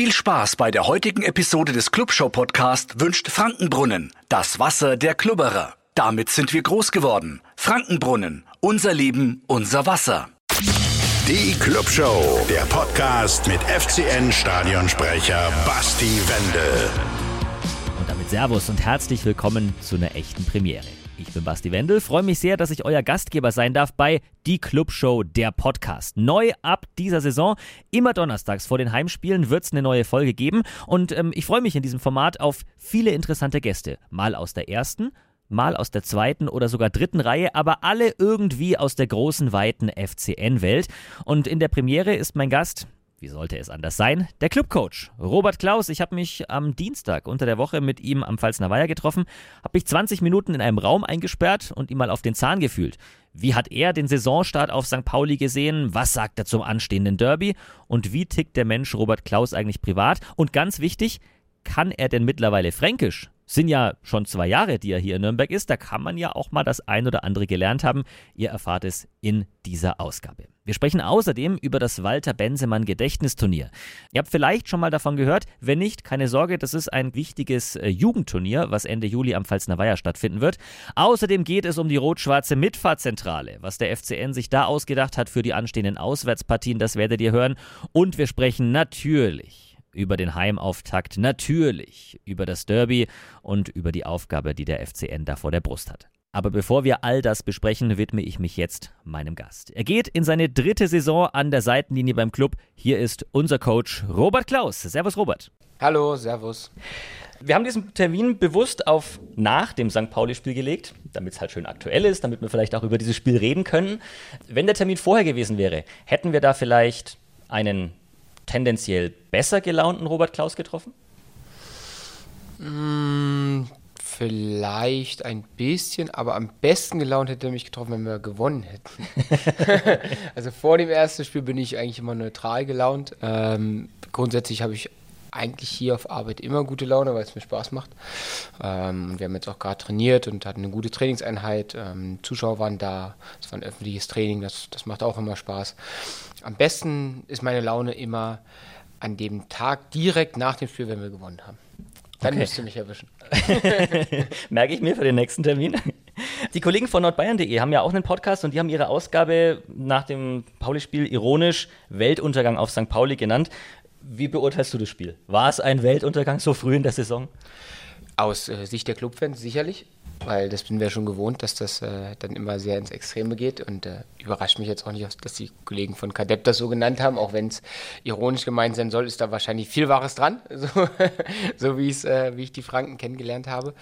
Viel Spaß bei der heutigen Episode des Clubshow Podcast wünscht Frankenbrunnen, das Wasser der Klubberer. Damit sind wir groß geworden. Frankenbrunnen, unser Leben, unser Wasser. Die Clubshow, der Podcast mit FCN-Stadionsprecher Basti Wendel. Und damit Servus und herzlich willkommen zu einer echten Premiere. Ich bin Basti Wendel, freue mich sehr, dass ich euer Gastgeber sein darf bei Die Clubshow, der Podcast. Neu ab dieser Saison, immer donnerstags vor den Heimspielen wird es eine neue Folge geben und ähm, ich freue mich in diesem Format auf viele interessante Gäste. Mal aus der ersten, mal aus der zweiten oder sogar dritten Reihe, aber alle irgendwie aus der großen, weiten FCN-Welt. Und in der Premiere ist mein Gast, wie sollte es anders sein? Der Clubcoach Robert Klaus. Ich habe mich am Dienstag unter der Woche mit ihm am Pfalzner Weiher getroffen, habe mich 20 Minuten in einem Raum eingesperrt und ihm mal auf den Zahn gefühlt. Wie hat er den Saisonstart auf St. Pauli gesehen? Was sagt er zum anstehenden Derby? Und wie tickt der Mensch Robert Klaus eigentlich privat? Und ganz wichtig, kann er denn mittlerweile Fränkisch? Sind ja schon zwei Jahre, die er hier in Nürnberg ist. Da kann man ja auch mal das ein oder andere gelernt haben. Ihr erfahrt es in dieser Ausgabe. Wir sprechen außerdem über das Walter Bensemann Gedächtnisturnier. Ihr habt vielleicht schon mal davon gehört. Wenn nicht, keine Sorge, das ist ein wichtiges äh, Jugendturnier, was Ende Juli am Pfalzner Weiher stattfinden wird. Außerdem geht es um die rot-schwarze Mitfahrzentrale. Was der FCN sich da ausgedacht hat für die anstehenden Auswärtspartien, das werdet ihr hören. Und wir sprechen natürlich über den Heimauftakt, natürlich über das Derby und über die Aufgabe, die der FCN da vor der Brust hat. Aber bevor wir all das besprechen, widme ich mich jetzt meinem Gast. Er geht in seine dritte Saison an der Seitenlinie beim Club. Hier ist unser Coach Robert Klaus. Servus, Robert. Hallo, Servus. Wir haben diesen Termin bewusst auf nach dem St. Pauli-Spiel gelegt, damit es halt schön aktuell ist, damit wir vielleicht auch über dieses Spiel reden können. Wenn der Termin vorher gewesen wäre, hätten wir da vielleicht einen tendenziell besser gelaunten Robert Klaus getroffen? Mm, vielleicht ein bisschen, aber am besten gelaunt hätte er mich getroffen, wenn wir gewonnen hätten. also vor dem ersten Spiel bin ich eigentlich immer neutral gelaunt. Ähm, grundsätzlich habe ich eigentlich hier auf Arbeit immer gute Laune, weil es mir Spaß macht. Ähm, wir haben jetzt auch gerade trainiert und hatten eine gute Trainingseinheit. Ähm, Zuschauer waren da, es war ein öffentliches Training, das, das macht auch immer Spaß. Am besten ist meine Laune immer an dem Tag direkt nach dem Spiel, wenn wir gewonnen haben. Dann okay. müsst ihr mich erwischen. Merke ich mir für den nächsten Termin. Die Kollegen von nordbayern.de haben ja auch einen Podcast und die haben ihre Ausgabe nach dem Pauli-Spiel ironisch Weltuntergang auf St. Pauli genannt. Wie beurteilst du das Spiel? War es ein Weltuntergang so früh in der Saison? Aus äh, Sicht der Clubfans sicherlich weil das sind wir schon gewohnt, dass das äh, dann immer sehr ins Extreme geht und äh, überrascht mich jetzt auch nicht, dass die Kollegen von Kadepp das so genannt haben, auch wenn es ironisch gemeint sein soll, ist da wahrscheinlich viel Wahres dran, so, so wie äh, wie ich die Franken kennengelernt habe.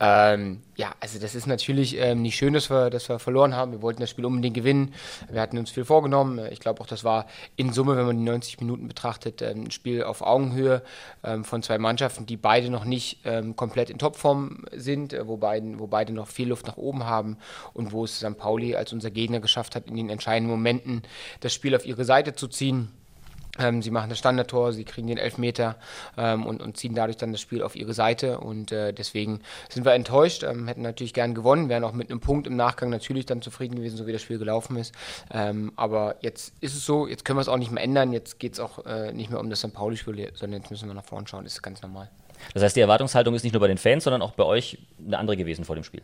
Ähm, ja, also das ist natürlich ähm, nicht schön, dass wir, dass wir verloren haben. Wir wollten das Spiel unbedingt gewinnen. Wir hatten uns viel vorgenommen. Ich glaube auch, das war in Summe, wenn man die 90 Minuten betrachtet, ähm, ein Spiel auf Augenhöhe ähm, von zwei Mannschaften, die beide noch nicht ähm, komplett in Topform sind, äh, wo, beiden, wo beide noch viel Luft nach oben haben und wo es St. Pauli als unser Gegner geschafft hat, in den entscheidenden Momenten das Spiel auf ihre Seite zu ziehen. Ähm, sie machen das Standardtor, sie kriegen den Elfmeter ähm, und, und, ziehen dadurch dann das Spiel auf ihre Seite. Und äh, deswegen sind wir enttäuscht, ähm, hätten natürlich gern gewonnen, wären auch mit einem Punkt im Nachgang natürlich dann zufrieden gewesen, so wie das Spiel gelaufen ist. Ähm, aber jetzt ist es so, jetzt können wir es auch nicht mehr ändern. Jetzt geht es auch äh, nicht mehr um das St. Pauli-Spiel, sondern jetzt müssen wir nach vorne schauen. Das ist ganz normal. Das heißt, die Erwartungshaltung ist nicht nur bei den Fans, sondern auch bei euch eine andere gewesen vor dem Spiel.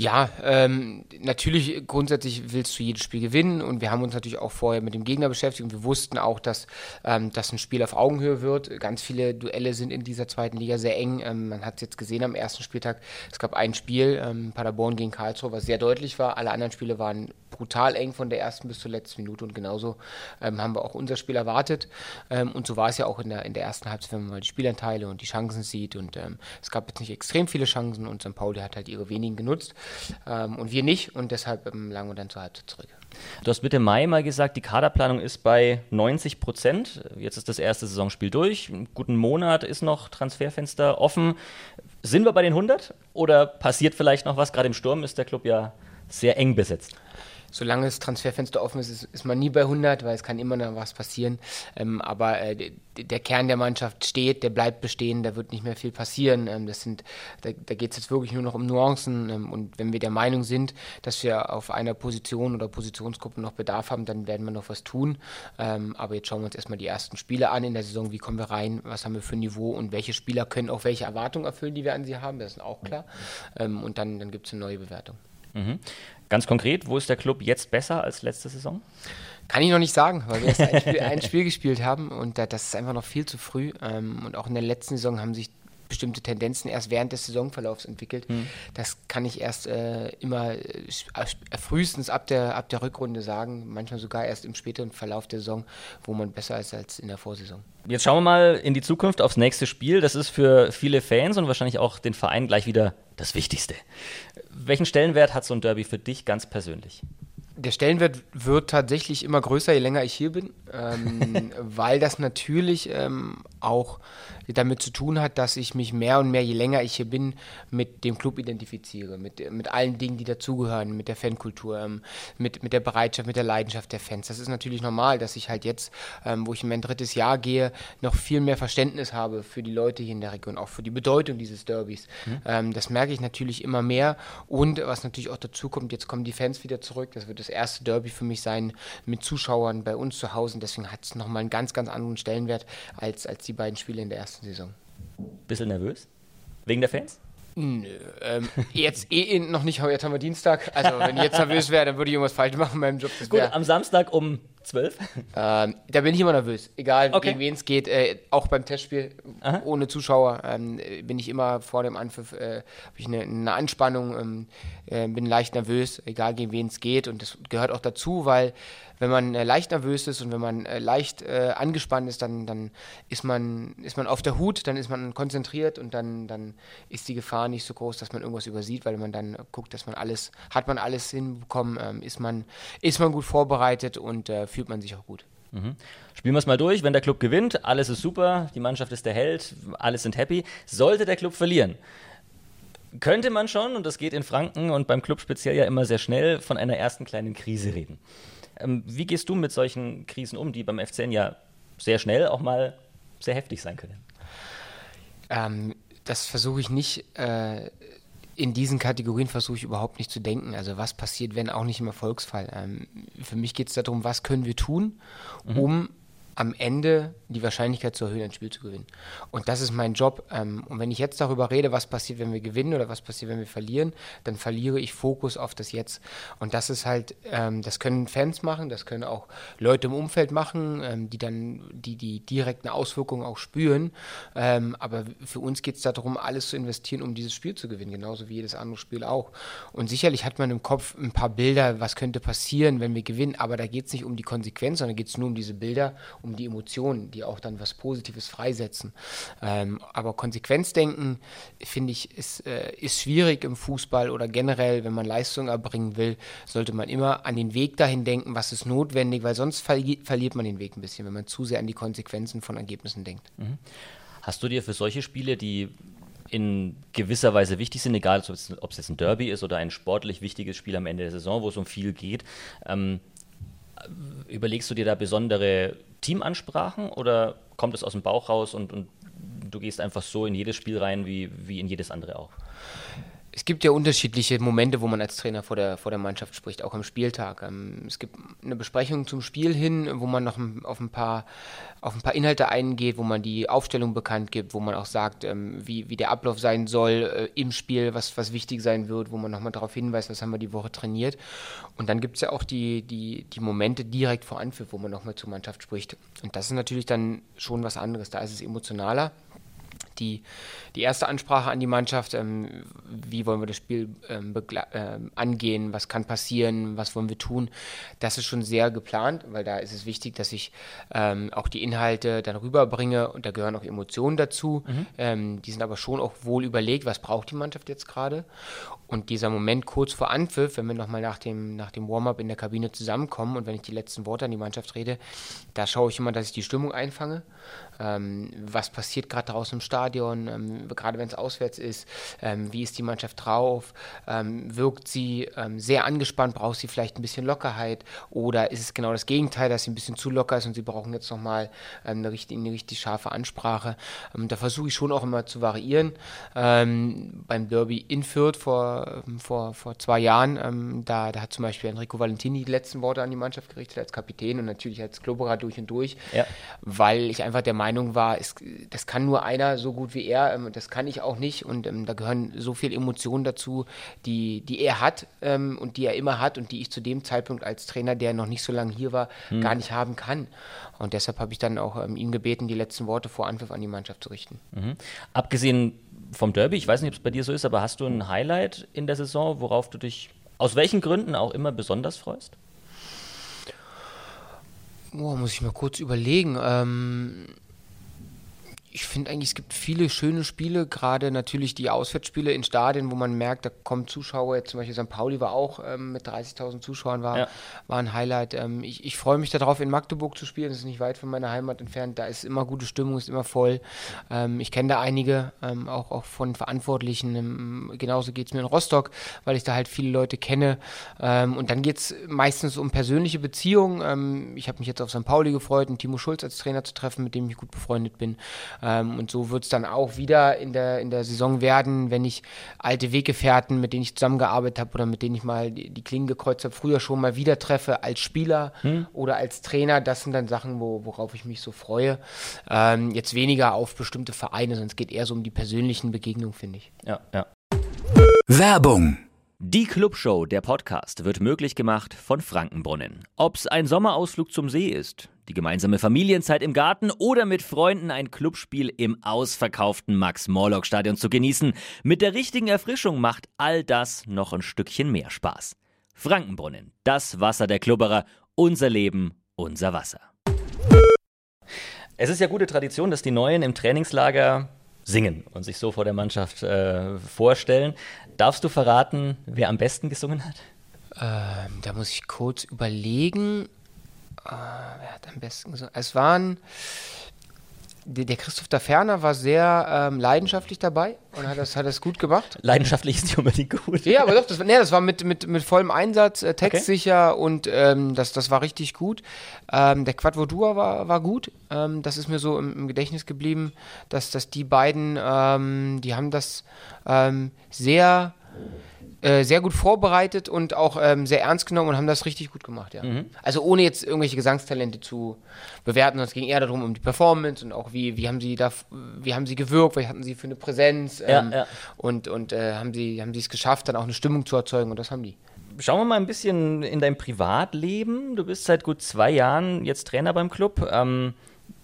Ja, ähm, natürlich grundsätzlich willst du jedes Spiel gewinnen und wir haben uns natürlich auch vorher mit dem Gegner beschäftigt und wir wussten auch, dass ähm, das ein Spiel auf Augenhöhe wird. Ganz viele Duelle sind in dieser zweiten Liga sehr eng. Ähm, man hat es jetzt gesehen am ersten Spieltag. Es gab ein Spiel, ähm, Paderborn gegen Karlsruhe, was sehr deutlich war. Alle anderen Spiele waren brutal eng von der ersten bis zur letzten Minute und genauso ähm, haben wir auch unser Spiel erwartet. Ähm, und so war es ja auch in der, in der ersten Halbzeit, wenn man mal die Spielanteile und die Chancen sieht. Und ähm, es gab jetzt nicht extrem viele Chancen und St. Pauli hat halt ihre wenigen genutzt ähm, und wir nicht und deshalb ähm, lagen wir dann zur Halbzeit zurück. Du hast Mitte Mai mal gesagt, die Kaderplanung ist bei 90 Prozent. Jetzt ist das erste Saisonspiel durch. Einen guten Monat ist noch Transferfenster offen. Sind wir bei den 100 oder passiert vielleicht noch was? Gerade im Sturm ist der Club ja sehr eng besetzt. Solange das Transferfenster offen ist, ist, ist, man nie bei 100, weil es kann immer noch was passieren. Ähm, aber äh, der Kern der Mannschaft steht, der bleibt bestehen, da wird nicht mehr viel passieren. Ähm, das sind, da, da geht es jetzt wirklich nur noch um Nuancen. Ähm, und wenn wir der Meinung sind, dass wir auf einer Position oder Positionsgruppe noch Bedarf haben, dann werden wir noch was tun. Ähm, aber jetzt schauen wir uns erstmal die ersten Spiele an in der Saison. Wie kommen wir rein? Was haben wir für ein Niveau? Und welche Spieler können auch welche Erwartungen erfüllen, die wir an sie haben? Das ist auch klar. Ähm, und dann, dann gibt es eine neue Bewertung. Mhm. Ganz konkret, wo ist der Club jetzt besser als letzte Saison? Kann ich noch nicht sagen, weil wir erst ein Spiel, ein Spiel gespielt haben und das ist einfach noch viel zu früh. Ähm, und auch in der letzten Saison haben sich bestimmte Tendenzen erst während des Saisonverlaufs entwickelt. Hm. Das kann ich erst äh, immer äh, frühestens ab der, ab der Rückrunde sagen, manchmal sogar erst im späteren Verlauf der Saison, wo man besser ist als in der Vorsaison. Jetzt schauen wir mal in die Zukunft aufs nächste Spiel. Das ist für viele Fans und wahrscheinlich auch den Verein gleich wieder das Wichtigste. Welchen Stellenwert hat so ein Derby für dich ganz persönlich? Der Stellenwert wird tatsächlich immer größer, je länger ich hier bin, ähm, weil das natürlich ähm, auch damit zu tun hat, dass ich mich mehr und mehr, je länger ich hier bin, mit dem Club identifiziere, mit, mit allen Dingen, die dazugehören, mit der Fankultur, ähm, mit, mit der Bereitschaft, mit der Leidenschaft der Fans. Das ist natürlich normal, dass ich halt jetzt, ähm, wo ich in mein drittes Jahr gehe, noch viel mehr Verständnis habe für die Leute hier in der Region, auch für die Bedeutung dieses Derbys. Mhm. Ähm, das merke ich natürlich immer mehr und was natürlich auch dazu kommt, jetzt kommen die Fans wieder zurück, das wird das erste Derby für mich sein mit Zuschauern bei uns zu Hause und deswegen hat es nochmal einen ganz, ganz anderen Stellenwert als, als die beiden Spiele in der ersten Saison. Bisschen nervös? Wegen der Fans? Nö, ähm, jetzt eh noch nicht, jetzt haben wir Dienstag. Also wenn ich jetzt nervös wäre, dann würde ich irgendwas falsch machen in meinem Job. Gut, am Samstag um 12? Ähm, da bin ich immer nervös. Egal, okay. gegen wen es geht. Äh, auch beim Testspiel Aha. ohne Zuschauer ähm, bin ich immer vor dem Anpfiff, äh, habe ich eine, eine Anspannung, ähm, äh, bin leicht nervös, egal gegen wen es geht. Und das gehört auch dazu, weil wenn man äh, leicht nervös ist und wenn man äh, leicht äh, angespannt ist, dann, dann ist, man, ist man auf der Hut, dann ist man konzentriert und dann, dann ist die Gefahr nicht so groß, dass man irgendwas übersieht, weil man dann guckt, dass man alles, hat man alles hinbekommen, ähm, ist, man, ist man gut vorbereitet und äh, fühlt man sich auch gut. Mhm. Spielen wir es mal durch. Wenn der Club gewinnt, alles ist super, die Mannschaft ist der Held, alle sind happy. Sollte der Club verlieren, könnte man schon, und das geht in Franken und beim Club speziell ja immer sehr schnell, von einer ersten kleinen Krise reden. Ähm, wie gehst du mit solchen Krisen um, die beim FCN ja sehr schnell auch mal sehr heftig sein können? Ähm, das versuche ich nicht. Äh, in diesen Kategorien versuche ich überhaupt nicht zu denken. Also was passiert, wenn auch nicht im Erfolgsfall. Ähm, für mich geht es darum, was können wir tun, mhm. um am Ende die Wahrscheinlichkeit zu erhöhen, ein Spiel zu gewinnen. Und das ist mein Job. Ähm, und wenn ich jetzt darüber rede, was passiert, wenn wir gewinnen oder was passiert, wenn wir verlieren, dann verliere ich Fokus auf das Jetzt. Und das ist halt, ähm, das können Fans machen, das können auch Leute im Umfeld machen, ähm, die dann die, die direkten Auswirkungen auch spüren. aber für uns geht es darum, alles zu investieren, um dieses Spiel zu gewinnen, genauso wie jedes andere Spiel auch. Und sicherlich hat man im Kopf ein paar Bilder, was könnte passieren, wenn wir gewinnen, aber da geht es nicht um die Konsequenz, sondern geht es nur um diese Bilder, um die Emotionen, die auch dann was Positives freisetzen. Ähm, aber Konsequenzdenken, finde ich, ist, äh, ist schwierig im Fußball oder generell, wenn man Leistung erbringen will, sollte man immer an den Weg dahin denken, was ist notwendig, weil sonst verli verliert man den Weg ein bisschen, wenn man zu sehr an die Konsequenzen von Ergebnissen denkt. Mhm. Hast du dir für solche Spiele, die in gewisser Weise wichtig sind, egal ob es, jetzt ein Derby ist oder ein sportlich wichtiges Spiel am Ende der Saison, wo es um viel geht, ähm, überlegst du dir da besondere Teamansprachen oder kommt es aus dem Bauch raus und, und du gehst einfach so in jedes Spiel rein wie, wie in jedes andere auch? Es gibt ja unterschiedliche Momente, wo man als Trainer vor der, vor der Mannschaft spricht, auch am Spieltag. Ähm, es gibt eine Besprechung zum Spiel hin, wo man noch auf ein paar, auf ein paar Inhalte eingeht, wo man die Aufstellung bekannt gibt, wo man auch sagt, ähm, wie, wie der Ablauf sein soll äh, im Spiel, was, was wichtig sein wird, wo man nochmal darauf hinweist, was haben wir die Woche trainiert. Und dann gibt es ja auch die, die, die Momente direkt vor Anpfiff, wo man nochmal zur Mannschaft spricht. Und das ist natürlich dann schon was anderes. Da ist es emotionaler die, die erste Ansprache an die Mannschaft, ähm, wie wollen wir das Spiel ähm, äh, angehen, was kann passieren, was wollen wir tun, das ist schon sehr geplant, weil da ist es wichtig, dass ich ähm, auch die Inhalte dann rüberbringe und da gehören auch Emotionen dazu. Mhm. Ähm, die sind aber schon auch wohl überlegt, was braucht die Mannschaft jetzt gerade. Und dieser Moment kurz vor Anpfiff, wenn wir nochmal nach dem, nach dem Warm-up in der Kabine zusammenkommen und wenn ich die letzten Worte an die Mannschaft rede, da schaue ich immer, dass ich die Stimmung einfange. Ähm, was passiert gerade draußen im Stadion? Stadion, ähm, gerade wenn es auswärts ist, ähm, wie ist die Mannschaft drauf, ähm, wirkt sie ähm, sehr angespannt, braucht sie vielleicht ein bisschen Lockerheit oder ist es genau das Gegenteil, dass sie ein bisschen zu locker ist und sie brauchen jetzt nochmal ähm, eine, richtig, eine richtig scharfe Ansprache. Ähm, da versuche ich schon auch immer zu variieren. Beim Derby in Fürth vor, vor, vor zwei Jahren, da, da hat zum Beispiel Enrico Valentini die letzten Worte an die Mannschaft gerichtet als Kapitän und natürlich als Klubberer durch und durch, Ja. weil ich einfach der Meinung war, es, das kann nur einer so gut wie er, ähm, das kann ich auch nicht und ähm, da gehören so viele Emotionen dazu, die, die er hat ähm, und die er immer hat und die ich zu dem Zeitpunkt als Trainer, der noch nicht so lange hier war, gar nicht haben kann. Und deshalb habe ich dann auch ähm, ihn gebeten, die letzten Worte vor Anpfiff an die Mannschaft zu richten. Abgesehen vom Derby, ich weiß nicht, ob es bei dir so ist, aber hast du ein Highlight in der Saison, worauf du dich aus welchen Gründen auch immer besonders freust? Boah, muss ich mal kurz überlegen. Ähm, ich finde eigentlich, es gibt viele schöne Spiele, gerade natürlich die Auswärtsspiele in Stadien, wo man merkt, da kommen Zuschauer. Jetzt zum Beispiel St. Pauli war auch ähm, mit 30.000 Zuschauern, war, Ja. war ein Highlight. Ähm, ich ich freue mich darauf, in Magdeburg zu spielen. Das ist nicht weit von meiner Heimat entfernt. Da ist immer gute Stimmung, ist immer voll. Ähm, ich kenne da einige, ähm, auch, auch von Verantwortlichen. Ähm, genauso geht es mir in Rostock, weil ich da halt viele Leute kenne. Ähm, und dann geht es meistens um persönliche Beziehungen. Ich habe mich jetzt auf St. Pauli gefreut, einen Timo Schulz als Trainer zu treffen, mit dem ich gut befreundet bin. Ähm, und so wird es dann auch wieder in der, in der Saison werden, wenn ich alte Weggefährten, mit denen ich zusammengearbeitet habe oder mit denen ich mal die, die Klingen gekreuzt habe, früher schon mal wieder treffe als Spieler oder als Trainer. Das sind dann Sachen, wo, worauf ich mich so freue. Ähm, jetzt weniger auf bestimmte Vereine, sondern es geht eher so um die persönlichen Begegnungen, finde ich. Ja, ja. Werbung. Die Clubshow, der Podcast, wird möglich gemacht von Frankenbrunnen. Ob's ein Sommerausflug zum See ist, die gemeinsame Familienzeit im Garten oder mit Freunden ein Clubspiel im ausverkauften Max-Morlock-Stadion zu genießen, mit der richtigen Erfrischung macht all das noch ein Stückchen mehr Spaß. Frankenbrunnen, das Wasser der Klubberer, unser Leben, unser Wasser. Es ist ja gute Tradition, dass die Neuen im Trainingslager singen und sich so vor der Mannschaft äh, vorstellen. Darfst du verraten, wer am besten gesungen hat? Ähm, da muss ich kurz überlegen. Äh, wer hat am besten gesungen? Es waren. Der, Christoph da Ferner war sehr ähm, leidenschaftlich dabei und hat das, hat das gut gemacht. Leidenschaftlich ist nicht unbedingt gut. Ja, aber doch, das, war- nee, das war mit, mit, mit vollem Einsatz, äh, textsicher und ähm, das, das war richtig gut. Ähm, der Quadvodua war, war gut. Ähm, das ist mir so im, im Gedächtnis geblieben, dass, dass die beiden, ähm, die haben das ähm, sehr, äh, sehr gut vorbereitet und auch ähm, sehr ernst genommen und haben das richtig gut gemacht, ja. Also ohne jetzt irgendwelche Gesangstalente zu bewerten, sondern es ging eher darum, um die Performance und auch wie, wie haben sie da, wie haben sie gewirkt, was hatten sie für eine Präsenz Ja, ähm, ja. und, und äh, haben sie haben sie es geschafft, dann auch eine Stimmung zu erzeugen und das haben die. Schauen wir mal ein bisschen in dein Privatleben. Du bist seit gut zwei Jahren jetzt Trainer beim Club. Ähm,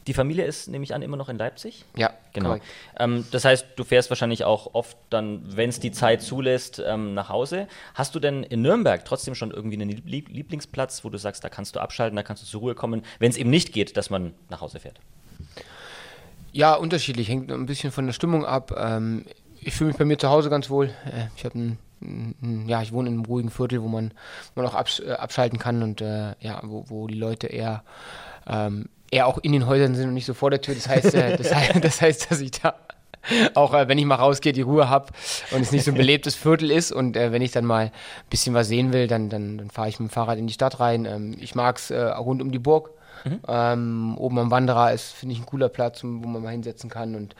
die Familie ist, nehme ich an, immer noch in Leipzig? Ja, Genau. Ähm, das heißt, du fährst wahrscheinlich auch oft dann, wenn es die Zeit zulässt, ähm, nach Hause. Hast du denn in Nürnberg trotzdem schon irgendwie einen Lieb Lieblingsplatz, wo du sagst, da kannst du abschalten, da kannst du zur Ruhe kommen, wenn es eben nicht geht, dass man nach Hause fährt? Ja, unterschiedlich, hängt ein bisschen von der Stimmung ab. Ähm, ich fühle mich bei mir zu Hause ganz wohl. Äh, ich habe ein, ein, ja, ich wohne in einem ruhigen Viertel, wo man, man auch absch äh, abschalten kann und äh, ja, wo, wo die Leute eher, ähm, eher auch in den Häusern sind und nicht so vor der Tür. Das heißt, äh, das, heißt das heißt, dass ich da auch äh, wenn ich mal rausgehe, die Ruhe habe und es nicht so ein belebtes Viertel ist und äh, wenn ich dann mal ein bisschen was sehen will, dann, dann, dann fahre ich mit dem Fahrrad in die Stadt rein. Ähm, ich mag es äh, rund um die Burg. Ähm, oben am Wanderer ist, finde ich, ein cooler Platz, wo man mal hinsetzen kann und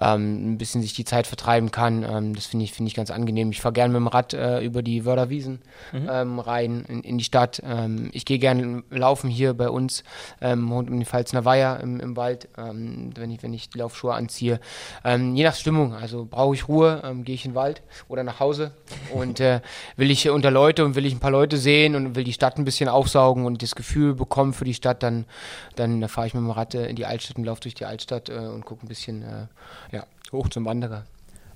ähm, ein bisschen sich die Zeit vertreiben kann. Ähm, das finde ich, finde ich ganz angenehm. Ich fahre gerne mit dem Rad äh, über die Wörderwiesen ähm, rein in, in die Stadt. Ähm, ich gehe gerne laufen hier bei uns ähm, rund um die Pfalzner Weiher im, im Wald, ähm, wenn, ich, wenn ich die Laufschuhe anziehe. Ähm, je nach Stimmung, also brauche ich Ruhe, ähm, gehe ich in den Wald oder nach Hause und äh, will ich unter Leute und will ich ein paar Leute sehen und will die Stadt ein bisschen aufsaugen und das Gefühl bekommen für die Stadt, dann, dann fahre ich mit dem Rad äh, in die Altstadt und laufe durch die Altstadt äh, und gucke ein bisschen äh, ja, hoch zum Wanderer.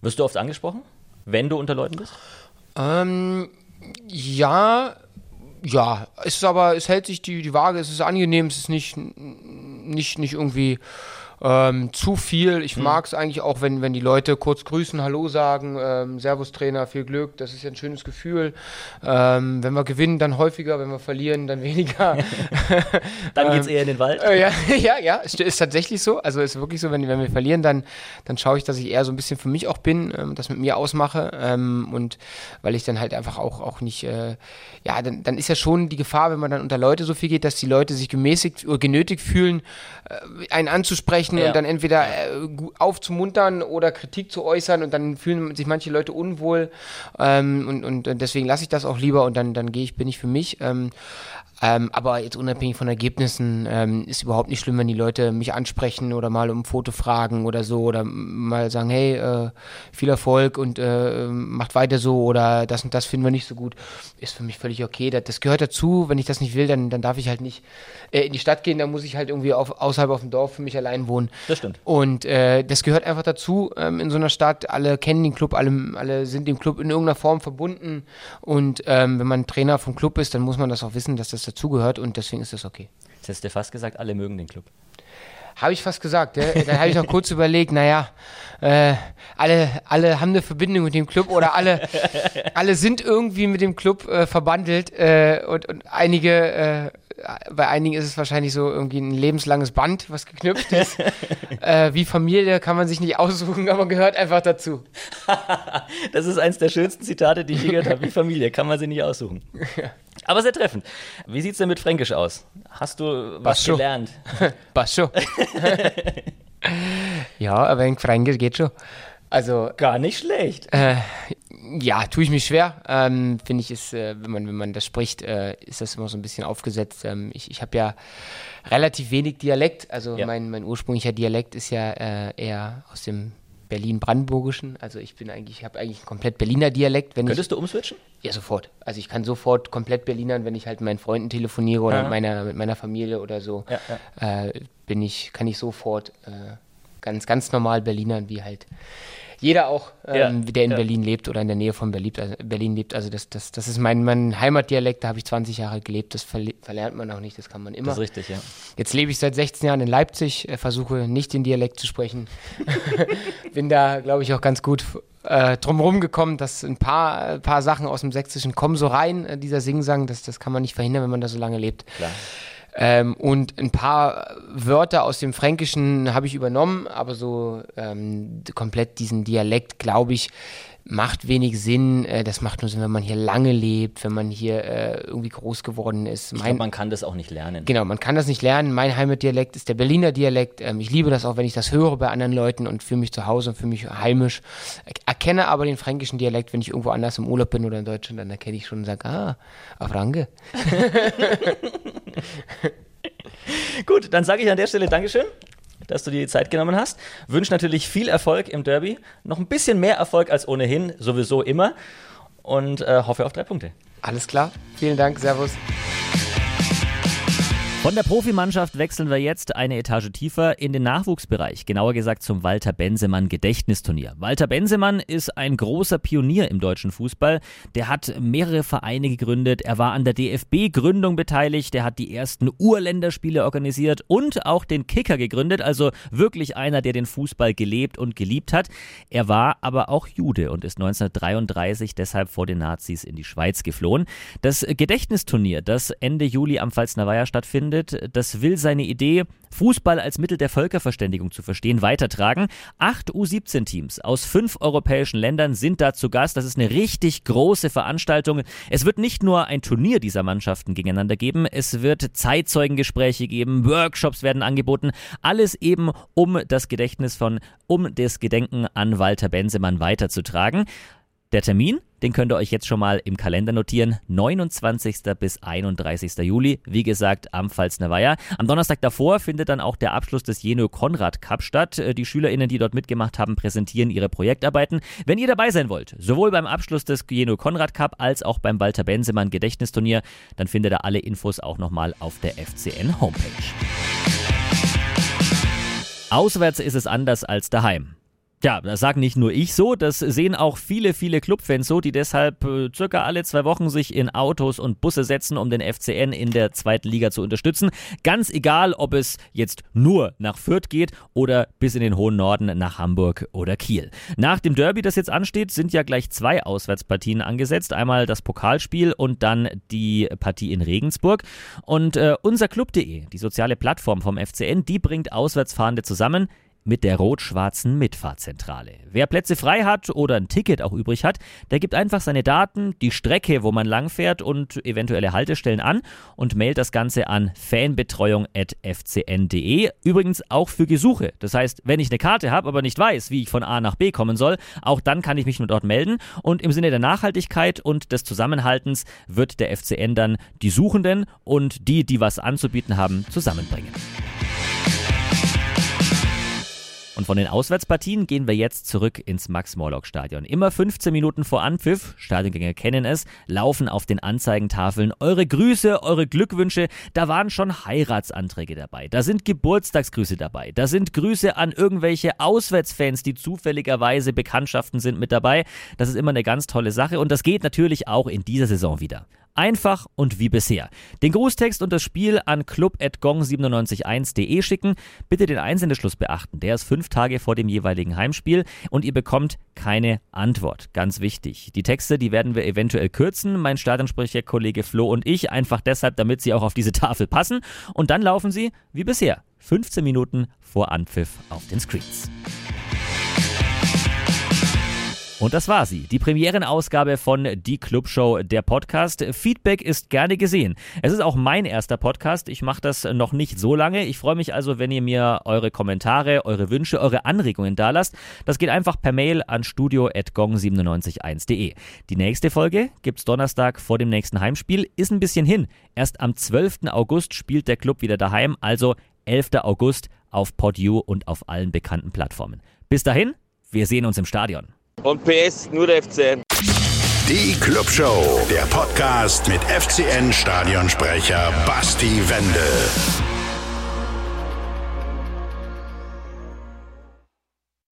Wirst du oft angesprochen, wenn du unter Leuten bist? Ähm, ja, ja, es ist aber, es hält sich die, die Waage, es ist angenehm, es ist nicht, nicht, nicht irgendwie ähm, zu viel. Ich mhm. mag es eigentlich auch, wenn, wenn die Leute kurz grüßen, Hallo sagen, ähm, Servus Trainer, viel Glück, das ist ja ein schönes Gefühl. Ähm, wenn wir gewinnen, dann häufiger, wenn wir verlieren, dann weniger. dann geht es eher in den Wald. Äh, ja, ja, ja, ist, ist tatsächlich so. Also ist wirklich so, wenn, wenn wir verlieren, dann, dann schaue ich, dass ich eher so ein bisschen für mich auch bin, ähm, das mit mir ausmache. Ähm, und weil ich dann halt einfach auch, auch nicht, äh, ja, dann, dann ist ja schon die Gefahr, wenn man dann unter Leute so viel geht, dass die Leute sich gemäßigt oder genötigt fühlen, äh, einen anzusprechen ja. und dann entweder äh, aufzumuntern oder Kritik zu äußern und dann fühlen sich manche Leute unwohl ähm, und, und deswegen lasse ich das auch lieber und dann, dann gehe ich, bin ich für mich. Ähm, ähm, aber jetzt unabhängig von Ergebnissen ähm, ist überhaupt nicht schlimm, wenn die Leute mich ansprechen oder mal um ein Foto fragen oder so oder mal sagen, hey, äh, viel Erfolg und äh, macht weiter so oder das und das finden wir nicht so gut. Ist für mich völlig okay. Das, das gehört dazu. Wenn ich das nicht will, dann, dann darf ich halt nicht äh, in die Stadt gehen, dann muss ich halt irgendwie auf, außerhalb auf dem Dorf für mich allein wohnen. Das stimmt. Und äh, das gehört einfach dazu ähm, in so einer Stadt. Alle kennen den Club, alle, alle sind dem Club in irgendeiner Form verbunden und ähm, wenn man Trainer vom Club ist, dann muss man das auch wissen, dass das dazugehört und deswegen ist das okay. Jetzt hast du fast gesagt, alle mögen den Club. Habe ich fast gesagt. Ja? Dann habe ich noch kurz überlegt, naja, äh, alle, alle haben eine Verbindung mit dem Club oder alle, alle sind irgendwie mit dem Club äh, verbandelt äh, und, und einige, äh, bei einigen ist es wahrscheinlich so irgendwie ein lebenslanges Band, was geknüpft ist. Äh, wie Familie kann man sich nicht aussuchen, aber gehört einfach dazu. das ist eins der schönsten Zitate, die ich je gehört habe. Wie Familie kann man sich nicht aussuchen. Ja. Aber sehr treffend. Wie sieht es denn mit Fränkisch aus? Hast du was Bascho. gelernt? Bascho. ja, aber in Fränkisch geht schon. Also gar nicht schlecht. Äh, ja, tue ich mich schwer. Ähm, Finde ich, ist, äh, wenn man wenn man das spricht, äh, ist das immer so ein bisschen aufgesetzt. Ähm, ich ich habe ja relativ wenig Dialekt. Also ja. mein mein ursprünglicher Dialekt ist ja äh, eher aus dem Berlin-Brandenburgischen. Also ich bin eigentlich, ich habe eigentlich einen komplett Berliner Dialekt. Wenn Könntest ich, du umswitchen? Ja, sofort. Also ich kann sofort komplett Berlinern, wenn ich halt mit meinen Freunden telefoniere oder mit meiner, mit meiner Familie oder so, ja, ja. Äh, bin ich, kann ich sofort äh, ganz, ganz normal Berlinern, wie halt jeder auch, ähm, ja, der in ja. Berlin lebt oder in der Nähe von Berlin, also Berlin lebt. Also das, das, das ist mein, mein Heimatdialekt, da habe ich 20 Jahre gelebt. Das verlernt man auch nicht, das kann man immer. Das ist richtig, ja. Jetzt lebe ich seit 16 Jahren in Leipzig, äh, versuche nicht den Dialekt zu sprechen. Bin da, glaube ich, auch ganz gut äh, drumherum gekommen, dass ein paar, ein paar Sachen aus dem Sächsischen kommen so rein, äh, dieser Singsang, das, das kann man nicht verhindern, wenn man da so lange lebt. Klar. Ähm, und ein paar Wörter aus dem Fränkischen habe ich übernommen, aber so ähm, komplett diesen Dialekt, glaube ich, macht wenig Sinn. Äh, das macht nur Sinn, wenn man hier lange lebt, wenn man hier äh, irgendwie groß geworden ist. Ich glaube, man kann das auch nicht lernen. Genau, man kann das nicht lernen. Mein Heimatdialekt ist der Berliner Dialekt. Ähm, ich liebe das auch, wenn ich das höre bei anderen Leuten und fühle mich zu Hause und fühle mich heimisch. Erkenne aber den fränkischen Dialekt, wenn ich irgendwo anders im Urlaub bin oder in Deutschland, dann erkenne ich schon und sage, ah, auf Range. Gut, dann sage ich an der Stelle Dankeschön dass du dir die Zeit genommen hast. Wünsche natürlich viel Erfolg im Derby. Noch ein bisschen mehr Erfolg als ohnehin, sowieso immer. Und äh, hoffe auf drei Punkte. Alles klar. Vielen Dank. Servus. Von der Profimannschaft wechseln wir jetzt eine Etage tiefer in den Nachwuchsbereich, genauer gesagt zum Walter Bensemann Gedächtnisturnier. Walter Bensemann ist ein großer Pionier im deutschen Fußball. Der hat mehrere Vereine gegründet, er war an der DFB-Gründung beteiligt, er hat die ersten Urländerspiele organisiert und auch den Kicker gegründet, also wirklich einer, der den Fußball gelebt und geliebt hat. Er war aber auch Jude und ist 1933 deshalb vor den Nazis in die Schweiz geflohen. Das Gedächtnisturnier, das Ende Juli am Pfalzner Weiher stattfindet, stattfindet. Das will seine Idee, Fußball als Mittel der Völkerverständigung zu verstehen, weitertragen. Acht U17-Teams aus fünf europäischen Ländern sind da zu Gast. Das ist eine richtig große Veranstaltung. Es wird nicht nur ein Turnier dieser Mannschaften gegeneinander geben, es wird Zeitzeugengespräche geben, Workshops werden angeboten. Alles eben, um das Gedächtnis von, um das Gedenken an Walter Bensemann weiterzutragen. Der Termin, den könnt ihr euch jetzt schon mal im Kalender notieren. 29. bis 31. Juli, wie gesagt, am Pfalzner Weiher. Am Donnerstag davor findet dann auch der Abschluss des Jeno Konrad Cup statt. Äh, die SchülerInnen, die dort mitgemacht haben, präsentieren ihre Projektarbeiten. Wenn ihr dabei sein wollt, sowohl beim Abschluss des Jeno Konrad Cup als auch beim Walter Bensemann Gedächtnisturnier, dann findet ihr alle Infos auch nochmal auf der FCN Homepage. Auswärts ist es anders als daheim. Ja, das sagen nicht nur ich so, das sehen auch viele, viele Clubfans so, die deshalb äh, circa alle zwei Wochen sich in Autos und Busse setzen, um den FCN in der zweiten Liga zu unterstützen. Ganz egal, ob es jetzt nur nach Fürth geht oder bis in den hohen Norden nach Hamburg oder Kiel. Nach dem Derby, das jetzt ansteht, sind ja gleich zwei Auswärtspartien angesetzt. Einmal das Pokalspiel und dann die Partie in Regensburg. Und äh, unser Club.de, die soziale Plattform vom FCN, die bringt Auswärtsfahrende zusammen mit der rot-schwarzen Mitfahrzentrale. Wer Plätze frei hat oder ein Ticket auch übrig hat, der gibt einfach seine Daten, die Strecke, wo man langfährt und eventuelle Haltestellen an und mailt das Ganze an fanbetreuung.fcn.de. Übrigens auch für Gesuche. Das heißt, wenn ich eine Karte habe, aber nicht weiß, wie ich von A nach B kommen soll, auch dann kann ich mich nur dort melden. Und im Sinne der Nachhaltigkeit und des Zusammenhaltens wird der FCN dann die Suchenden und die, die was anzubieten haben, zusammenbringen. Und von den Auswärtspartien gehen wir jetzt zurück ins Max-Morlock-Stadion. Immer 15 Minuten vor Anpfiff, Stadiongänger kennen es, laufen auf den Anzeigentafeln eure Grüße, eure Glückwünsche. Da waren schon Heiratsanträge dabei, da sind Geburtstagsgrüße dabei, da sind Grüße an irgendwelche Auswärtsfans, die zufälligerweise Bekanntschaften sind mit dabei. Das ist immer eine ganz tolle Sache und das geht natürlich auch in dieser Saison wieder. Einfach und wie bisher. Den Grußtext und das Spiel an club.gong971.de schicken. Bitte den Einsendeschluss beachten. Der ist fünf Tage vor dem jeweiligen Heimspiel und ihr bekommt keine Antwort. Ganz wichtig. Die Texte, die werden wir eventuell kürzen. Mein Stadionsprecher-Kollege Flo und ich. Einfach deshalb, damit sie auch auf diese Tafel passen. Und dann laufen sie wie bisher. 15 Minuten vor Anpfiff auf den Screens. Und das war sie, die Premierenausgabe von Die Clubshow, der Podcast. Feedback ist gerne gesehen. Es ist auch mein erster Podcast. Ich mache das noch nicht so lange. Ich freue mich also, wenn ihr mir eure Kommentare, eure Wünsche, eure Anregungen dalasst. Das geht einfach per Mail an studio.gong971.de. Die nächste Folge gibt's Donnerstag vor dem nächsten Heimspiel. Ist ein bisschen hin. Erst am 12. August spielt der Club wieder daheim, also 11. August auf PodU und auf allen bekannten Plattformen. Bis dahin, wir sehen uns im Stadion. Und PS, nur der FCN. Die Clubshow, der Podcast mit FCN-Stadionsprecher Basti Wendel.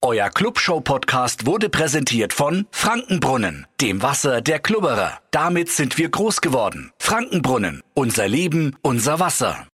Euer Clubshow-Podcast wurde präsentiert von Frankenbrunnen, dem Wasser der Klubberer. Damit sind wir groß geworden. Frankenbrunnen, unser Leben, unser Wasser.